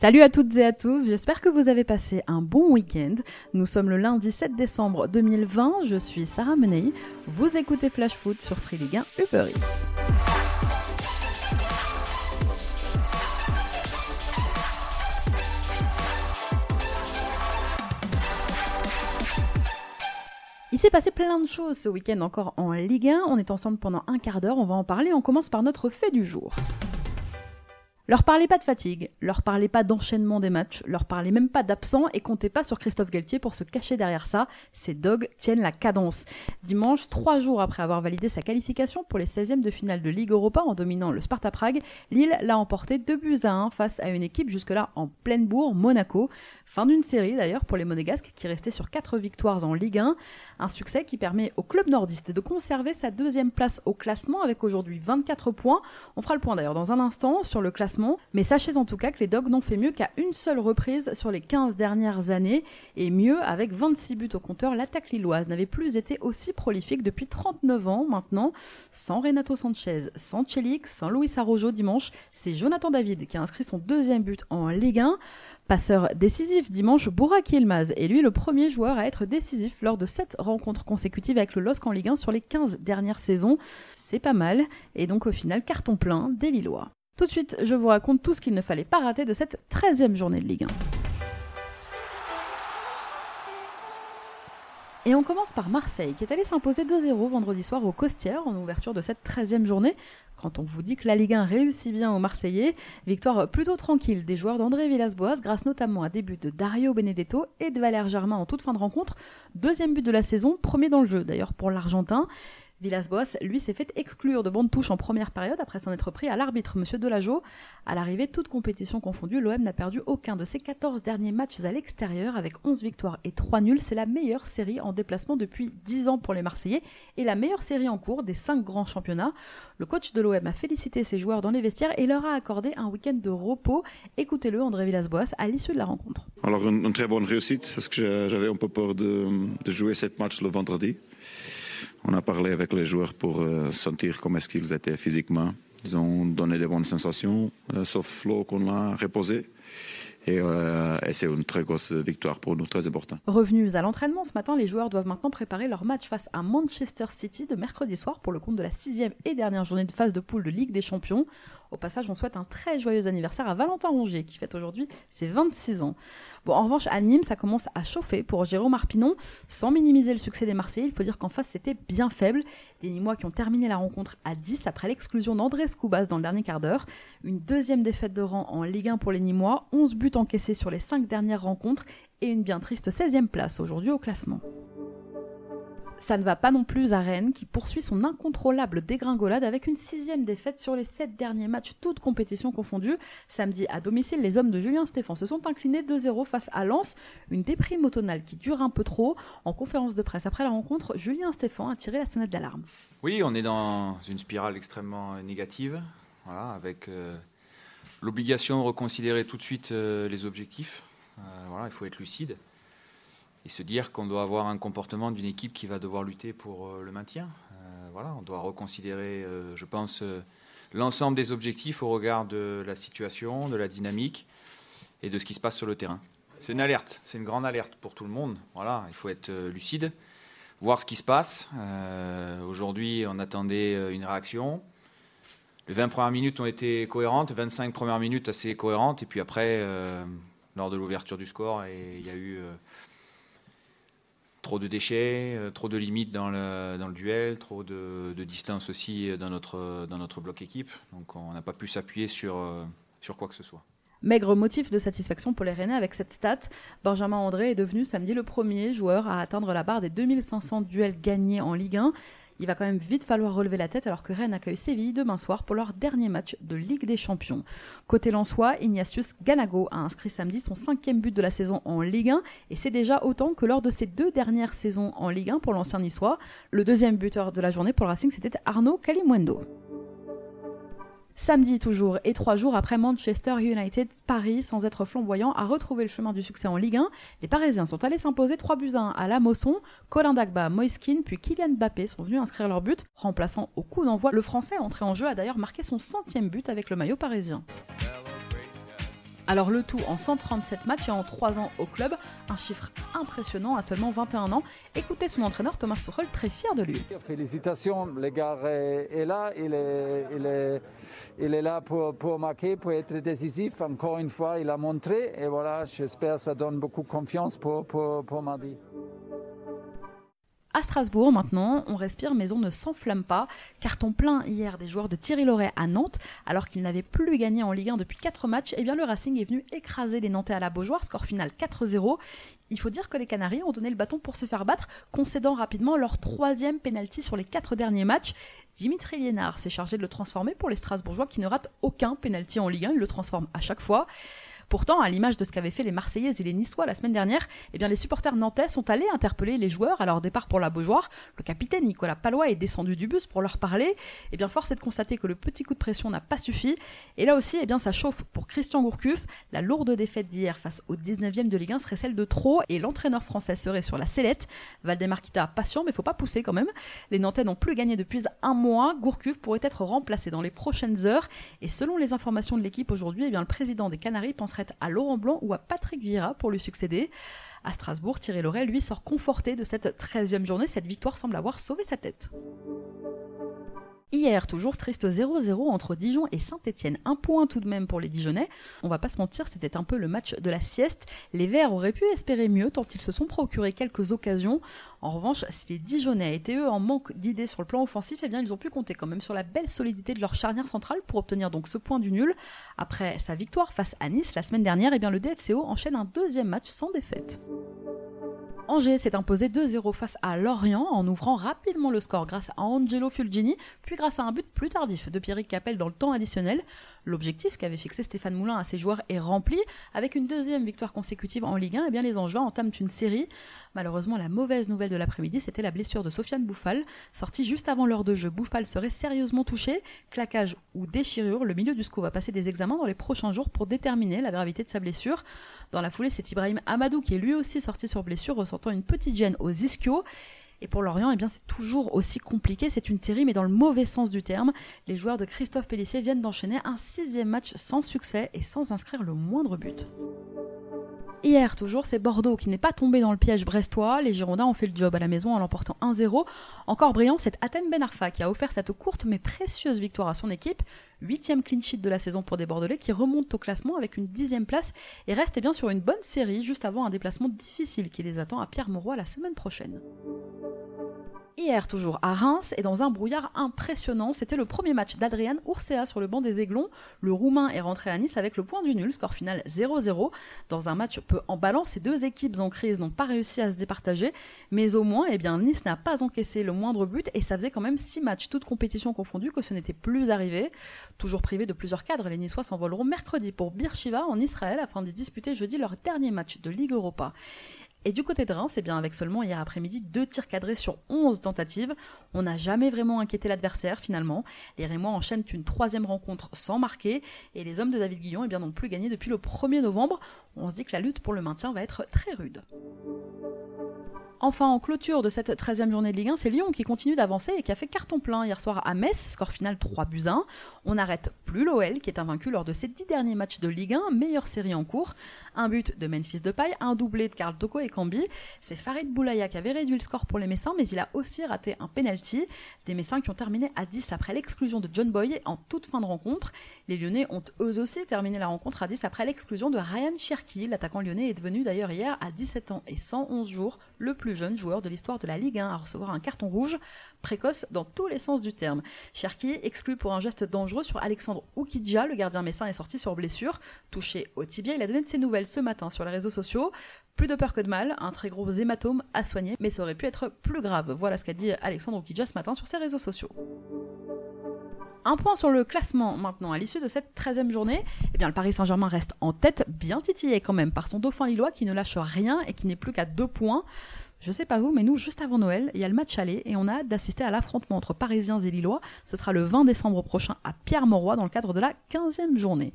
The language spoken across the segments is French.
Salut à toutes et à tous, j'espère que vous avez passé un bon week-end. Nous sommes le lundi 7 décembre 2020, je suis Sarah Menei, vous écoutez Flash Foot sur Free Ligue 1 Uber Eats. Il s'est passé plein de choses ce week-end encore en Ligue 1. On est ensemble pendant un quart d'heure, on va en parler. On commence par notre fait du jour. Leur parlez pas de fatigue, leur parlez pas d'enchaînement des matchs, leur parlez même pas d'absents et comptez pas sur Christophe Galtier pour se cacher derrière ça. Ces dogs tiennent la cadence. Dimanche, trois jours après avoir validé sa qualification pour les 16e de finale de Ligue Europa en dominant le Sparta Prague, Lille l'a emporté 2 buts à 1 face à une équipe jusque-là en pleine bourre, Monaco. Fin d'une série d'ailleurs pour les Monégasques qui restaient sur 4 victoires en Ligue 1. Un succès qui permet au club nordiste de conserver sa deuxième place au classement avec aujourd'hui 24 points. On fera le point d'ailleurs dans un instant sur le classement. Mais sachez en tout cas que les Dogs n'ont fait mieux qu'à une seule reprise sur les 15 dernières années. Et mieux, avec 26 buts au compteur, l'attaque lilloise n'avait plus été aussi prolifique depuis 39 ans maintenant. Sans Renato Sanchez, sans Chelik, sans Luis Arrojo dimanche, c'est Jonathan David qui a inscrit son deuxième but en Ligue 1. Passeur décisif dimanche, Burak Yilmaz est lui le premier joueur à être décisif lors de sept rencontres consécutives avec le LOSC en Ligue 1 sur les 15 dernières saisons. C'est pas mal, et donc au final carton plein des Lillois. Tout de suite, je vous raconte tout ce qu'il ne fallait pas rater de cette 13e journée de Ligue 1. Et on commence par Marseille, qui est allé s'imposer 2-0 vendredi soir au Costières en ouverture de cette 13e journée. Quand on vous dit que la Ligue 1 réussit bien aux Marseillais, victoire plutôt tranquille des joueurs d'André Villas-Boas grâce notamment à des buts de Dario Benedetto et de Valère Germain en toute fin de rencontre. Deuxième but de la saison, premier dans le jeu d'ailleurs pour l'Argentin. Villas-Boas, lui, s'est fait exclure de bande touche en première période après s'en être pris à l'arbitre, Monsieur Delageau. À l'arrivée, toute compétition confondue, l'OM n'a perdu aucun de ses 14 derniers matchs à l'extérieur avec 11 victoires et 3 nuls. C'est la meilleure série en déplacement depuis 10 ans pour les Marseillais et la meilleure série en cours des 5 grands championnats. Le coach de l'OM a félicité ses joueurs dans les vestiaires et leur a accordé un week-end de repos. Écoutez-le, André Villas-Boas, à l'issue de la rencontre. Alors, une, très bonne réussite parce que j'avais un peu peur de, de jouer cette match le vendredi. On a parlé avec les joueurs pour euh, sentir comment est-ce qu'ils étaient physiquement. Ils ont donné des bonnes sensations, euh, sauf Flo qu'on a reposé. Euh, et, c'est une très grosse victoire pour nous, très important. Revenus à l'entraînement ce matin, les joueurs doivent maintenant préparer leur match face à Manchester City de mercredi soir pour le compte de la sixième et dernière journée de phase de poule de Ligue des Champions. Au passage, on souhaite un très joyeux anniversaire à Valentin Rongier qui fête aujourd'hui ses 26 ans. Bon, en revanche, à Nîmes, ça commence à chauffer pour Jérôme Arpinon. Sans minimiser le succès des Marseillais, il faut dire qu'en face, c'était bien faible. Des Nîmois qui ont terminé la rencontre à 10 après l'exclusion d'André Scoubas dans le dernier quart d'heure. Une deuxième défaite de rang en Ligue 1 pour les Nîmois, 11 buts encaissés sur les 5 dernières rencontres et une bien triste 16e place aujourd'hui au classement. Ça ne va pas non plus à Rennes, qui poursuit son incontrôlable dégringolade avec une sixième défaite sur les sept derniers matchs, toutes compétitions confondues. Samedi, à domicile, les hommes de Julien Stéphan se sont inclinés 2-0 face à Lens, une déprime automnale qui dure un peu trop. En conférence de presse après la rencontre, Julien Stéphan a tiré la sonnette d'alarme. Oui, on est dans une spirale extrêmement négative, voilà, avec euh, l'obligation de reconsidérer tout de suite euh, les objectifs. Euh, il faut être lucide et se dire qu'on doit avoir un comportement d'une équipe qui va devoir lutter pour euh, le maintien. On doit reconsidérer, je pense, l'ensemble des objectifs au regard de la situation, de la dynamique et de ce qui se passe sur le terrain. C'est une alerte, c'est une grande alerte pour tout le monde. Voilà, il faut être lucide, voir ce qui se passe. Aujourd'hui, on attendait une réaction. Les 20 premières minutes ont été cohérentes, 25 premières minutes assez cohérentes, et puis après, lors de l'ouverture du score, il y a eu trop de déchets, euh, trop de limites dans le, duel, trop de, distance aussi dans notre, bloc équipe. Donc on n'a pas pu s'appuyer sur, euh, sur quoi que ce soit. Maigre motif de satisfaction pour les Rennais avec cette stat. Benjamin André est devenu samedi le premier joueur à atteindre la barre des 2500 duels gagnés en Ligue 1. Il va quand même vite falloir relever la tête alors que Rennes accueille Séville demain soir pour leur dernier match de Ligue des Champions. Côté Lensois, Ignatius Ganago a inscrit samedi son cinquième but de la saison en Ligue 1 et c'est déjà autant que lors de ses deux dernières saisons en Ligue 1 pour l'ancien niçois. Le deuxième buteur de la journée pour le Racing, c'était Arnaud Calimuendo. Samedi toujours, et trois jours après Manchester United, Paris, sans être flamboyant, a retrouvé le chemin du succès en Ligue 1. Les Parisiens sont allés s'imposer 3 buts à 1 à la Mosson. Colin Dagba, Moiskin, puis Kylian Mbappé sont venus inscrire leur but, remplaçant au coup d'envoi. Le Français entré en jeu a d'ailleurs marqué son centième but avec le maillot parisien. Alors le tout en 137 matchs et en 3 ans au club, un chiffre impressionnant à seulement 21 ans. Écoutez son entraîneur Thomas Tuchel très fier de lui. Félicitations, le gars est, là, il est, là pour, marquer, pour être décisif. Encore une fois, il a montré et voilà, j'espère que ça donne beaucoup confiance pour, pour, pour mardi. À Strasbourg, maintenant, on respire mais on ne s'enflamme pas. Carton plein hier des joueurs de Thierry Loret à Nantes, alors qu'ils n'avaient plus gagné en Ligue 1 depuis 4 matchs. Et eh bien, le Racing est venu écraser les Nantais à la Beaujoire, score final 4-0. Il faut dire que les Canaries ont donné le bâton pour se faire battre, concédant rapidement leur troisième penalty sur les quatre derniers matchs. Dimitri Liénard s'est chargé de le transformer pour les Strasbourgeois qui ne ratent aucun penalty en Ligue 1. Il le transforme à chaque fois. Pourtant, à l'image de ce qu'avaient fait les Marseillais et les Niçois la semaine dernière, eh bien les supporters nantais sont allés interpeller les joueurs à leur départ pour la Beaujoire. Le capitaine Nicolas Palois est descendu du bus pour leur parler. Eh bien, force est de constater que le petit coup de pression n'a pas suffi. Et là aussi, eh bien, ça chauffe pour Christian Gourcuff. La lourde défaite d'hier face au 19e de Ligue 1 serait celle de trop et l'entraîneur français serait sur la sellette. Valdemar Kita, patient, mais faut pas pousser quand même. Les Nantais n'ont plus gagné depuis un mois. Gourcuff pourrait être remplacé dans les prochaines heures. Et selon les informations de l'équipe aujourd'hui, eh bien, le président des Canaries à Laurent Blanc ou à Patrick Vieira pour lui succéder. À Strasbourg, Thierry Loret, lui, sort conforté de cette 13e journée. Cette victoire semble avoir sauvé sa tête. Hier, toujours triste 0-0 entre Dijon et Saint-Etienne. Un point tout de même pour les Dijonais. On va pas se mentir, c'était un peu le match de la sieste. Les Verts auraient pu espérer mieux tant ils se sont procurés quelques occasions. En revanche, si les Dijonais étaient eux en manque d'idées sur le plan offensif, eh bien ils ont pu compter quand même sur la belle solidité de leur charnière centrale pour obtenir donc ce point du nul. Après sa victoire face à Nice la semaine dernière, eh bien le DFCO enchaîne un deuxième match sans défaite. Angers s'est imposé 2-0 face à Lorient en ouvrant rapidement le score grâce à Angelo Fulgini, puis grâce à un but plus tardif de Pierrick Capel dans le temps additionnel. L'objectif qu'avait fixé Stéphane Moulin à ses joueurs est rempli. Avec une deuxième victoire consécutive en Ligue 1, eh bien les Angevins entament une série. Malheureusement, la mauvaise nouvelle de l'après-midi, c'était la blessure de Sofiane Bouffal. Sortie juste avant l'heure de jeu, Bouffal serait sérieusement touché. Claquage ou déchirure, le milieu du SCO va passer des examens dans les prochains jours pour déterminer la gravité de sa blessure. Dans la foulée, c'est Ibrahim Amadou qui est lui aussi sorti sur blessure, une petite gêne aux ischios. Et pour Lorient, eh bien, c'est toujours aussi compliqué. C'est une série, mais dans le mauvais sens du terme. Les joueurs de Christophe Pellissier viennent d'enchaîner un sixième match sans succès et sans inscrire le moindre but. Hier, toujours, c'est Bordeaux qui n'est pas tombé dans le piège brestois. Les Girondins ont fait le job à la maison en l'emportant 1-0. Encore brillant, c'est Atem Ben Arfa qui a offert cette courte mais précieuse victoire à son équipe. Huitième clean sheet de la saison pour des Bordelais qui remontent au classement avec une dixième place et restent eh bien sur une bonne série juste avant un déplacement difficile qui les attend à Pierre-Mauroy la semaine prochaine hier toujours à Reims et dans un brouillard impressionnant. C'était le premier match d'Adrian Ursea sur le banc des Aiglons. Le Roumain est rentré à Nice avec le point du nul, score final 0-0. Dans un match peu emballant, ces deux équipes en crise n'ont pas réussi à se départager, mais au moins, eh bien, Nice n'a pas encaissé le moindre but et ça faisait quand même six matchs, toutes compétitions confondues, que ce n'était plus arrivé. Toujours privé de plusieurs cadres, les Niçois s'envoleront mercredi pour Beersheba en Israël afin de disputer jeudi leur dernier match de Ligue Europa. Et du côté de Reims, c'est bien avec seulement hier après-midi deux tirs cadrés sur 11 tentatives, on n'a jamais vraiment inquiété l'adversaire finalement. Les Rémois enchaînent une troisième rencontre sans marquer et les hommes de David Guillon eh bien, n'ont plus gagné depuis le 1er novembre. On se dit que la lutte pour le maintien va être très rude. Enfin, en clôture de cette 13e journée de Ligue 1, c'est Lyon qui continue d'avancer et qui a fait carton plein hier soir à Metz, score final 3 buts 1. On n'arrête plus l'OL qui est invaincu lors de ses 10 derniers matchs de Ligue 1, meilleure série en cours. Un but de Memphis Depay, un doublé de Karl Toko et Cambi. C'est Farid Boulaya qui avait réduit le score pour les Messins, mais il a aussi raté un penalty. Des Messins qui ont terminé à 10 après l'exclusion de John Boy en toute fin de rencontre. Les Lyonnais ont eux aussi terminé la rencontre à 10 après l'exclusion de Ryan Cherki. L'attaquant lyonnais est devenu d'ailleurs hier à 17 ans et 111 jours le plus jeune joueur de l'histoire de la Ligue 1 à recevoir un carton rouge, précoce dans tous les sens du terme. Cherki exclu pour un geste dangereux sur Alexandre Oukidja, le gardien messin est sorti sur blessure, touché au tibia. Il a donné de ses nouvelles ce matin sur les réseaux sociaux. Plus de peur que de mal, un très gros hématome à soigner, mais ça aurait pu être plus grave. Voilà ce qu'a dit Alexandre Oukidja ce matin sur ses réseaux sociaux. Un point sur le classement maintenant. À l'issue de cette 13e journée, eh bien, le Paris Saint-Germain reste en tête, bien titillé quand même par son dauphin lillois qui ne lâche rien et qui n'est plus qu'à deux points. Je sais pas vous, mais nous, juste avant Noël, il y a le match aller et on a hâte d'assister à l'affrontement entre Parisiens et Lillois. Ce sera le 20 décembre prochain à Pierre-Mauroy dans le cadre de la 15e journée.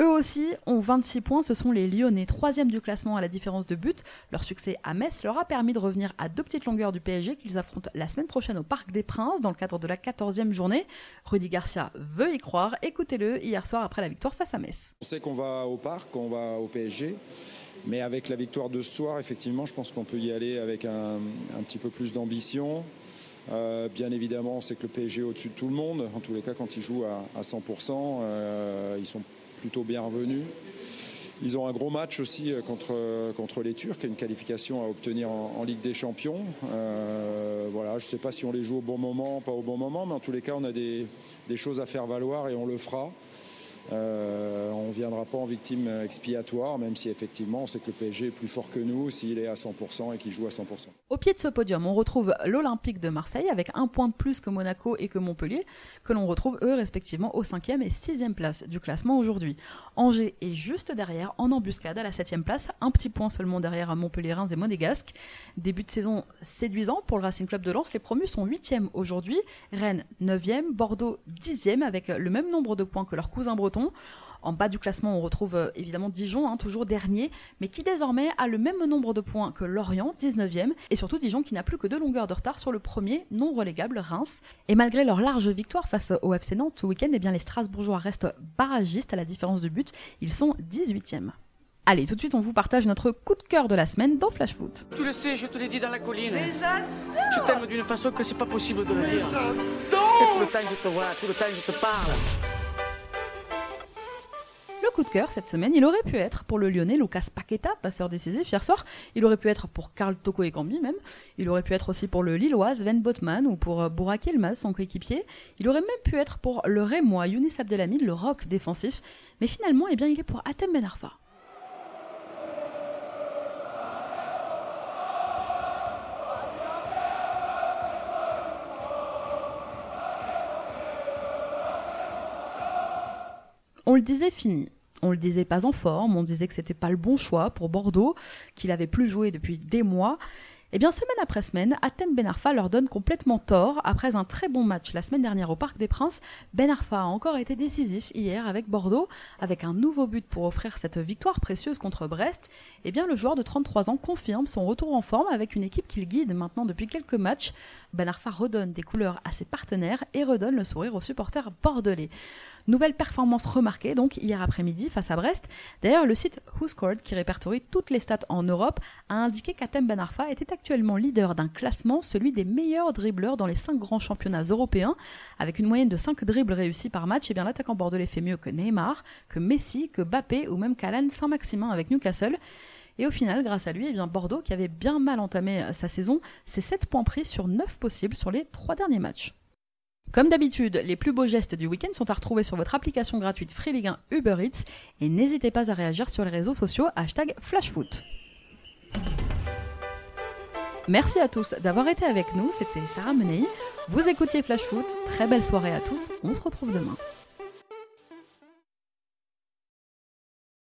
Eux aussi ont 26 points, ce sont les Lyonnais, troisième du classement à la différence de but. Leur succès à Metz leur a permis de revenir à deux petites longueurs du PSG qu'ils affrontent la semaine prochaine au Parc des Princes dans le cadre de la 14e journée. Rudy Garcia veut y croire, écoutez-le hier soir après la victoire face à Metz. On sait qu'on va au Parc, on va au PSG. Mais avec la victoire de ce soir, effectivement, je pense qu'on peut y aller avec un, petit peu plus d'ambition. Euh, bien évidemment, on sait que le PSG est au-dessus de tout le monde. En tous les cas, quand ils jouent à, 100%, euh, ils sont plutôt bien revenus. Ils ont un gros match aussi euh, contre, contre les Turcs, une qualification à obtenir en, Ligue des Champions. Voilà, je ne sais pas si on les joue au bon moment, pas au bon moment, mais en tous les cas, on a des, des choses à faire valoir et on le fera. Euh, on ne viendra pas en victime expiatoire, même si effectivement on sait que le PSG est plus fort que nous s'il est à 100% et qu'il joue à 100%. Au pied de ce podium, on retrouve l'Olympique de Marseille avec un point de plus que Monaco et que Montpellier, que l'on retrouve eux respectivement au 5e et 6e place du classement aujourd'hui. Angers est juste derrière, en embuscade à la 7e place, un petit point seulement derrière Montpellier, Reims et Monégasque. Début de saison séduisant pour le Racing Club de Lens, les promus sont 8e aujourd'hui, Rennes 9e, Bordeaux 10e avec le même nombre de points que leurs cousins en bas du classement, on retrouve euh, évidemment Dijon, hein, toujours dernier, mais qui désormais a le même nombre de points que Lorient, 19e, et surtout Dijon qui n'a plus que deux longueurs de retard sur le premier non relégable Reims. Et malgré leur large victoire face au FC Nantes ce week-end, eh bien les Strasbourgeois restent barragistes à la différence de but, ils sont 18e. Allez, tout de suite, on vous partage notre coup de cœur de la semaine dans Flash Foot. Tu le sais, je te l'ai dit dans la colline. Mais j'adore Tu t'aimes d'une façon que c'est pas possible de le dire. Tout le temps je te vois, tout le temps je te parle coup de cœur cette semaine, il aurait pu être pour le Lyonnais Lucas Paqueta, passeur décisif hier soir. Il aurait pu être pour Karl Toko et même. Il aurait pu être aussi pour le Lillois Sven Botman ou pour euh, Bourak Elmas, son coéquipier. Il aurait même pu être pour le Rémois Younis Abdelhamid, le rock défensif. Mais finalement, eh bien, il est pour Atem Ben Arfa. Disait fini on le disait pas en forme, on disait que c'était pas le bon choix pour Bordeaux, qu'il avait plus joué depuis des mois. Eh bien, semaine après semaine, Atem Ben Arfa leur donne complètement tort. Après un très bon match la semaine dernière au Parc des Princes, Ben Arfa a encore été décisif hier avec Bordeaux, avec un nouveau but pour offrir cette victoire précieuse contre Brest. Eh bien, le joueur de 33 ans confirme son retour en forme avec une équipe qu'il guide maintenant depuis quelques matchs. Ben Arfa redonne des couleurs à ses partenaires et redonne le sourire aux supporters bordelais. Nouvelle performance remarquée donc hier après-midi face à Brest. D'ailleurs, le site WhoScored, qui répertorie toutes les stats en Europe, a indiqué qu'Atem Ben Arfa était actuellement leader d'un classement, celui des meilleurs dribbleurs dans les 5 grands championnats européens, avec une moyenne de 5 dribbles réussis par match. Et eh bien l'attaquant bordelais fait mieux que Neymar, que Messi, que Bappé ou même qu'Alan Saint-Maximin avec Newcastle. Et au final, grâce à lui, eh bien Bordeaux, qui avait bien mal entamé sa saison, c'est 7 points pris sur 9 possibles sur les 3 derniers matchs. Comme d'habitude, les plus beaux gestes du week-end sont à retrouver sur votre application gratuite Free Ligue 1 Uber Eats et n'hésitez pas à réagir sur les réseaux sociaux hashtag FlashFoot. Merci à tous d'avoir été avec nous, c'était Sarah Menei. Vous écoutiez Flash Foot, très belle soirée à tous, on se retrouve demain.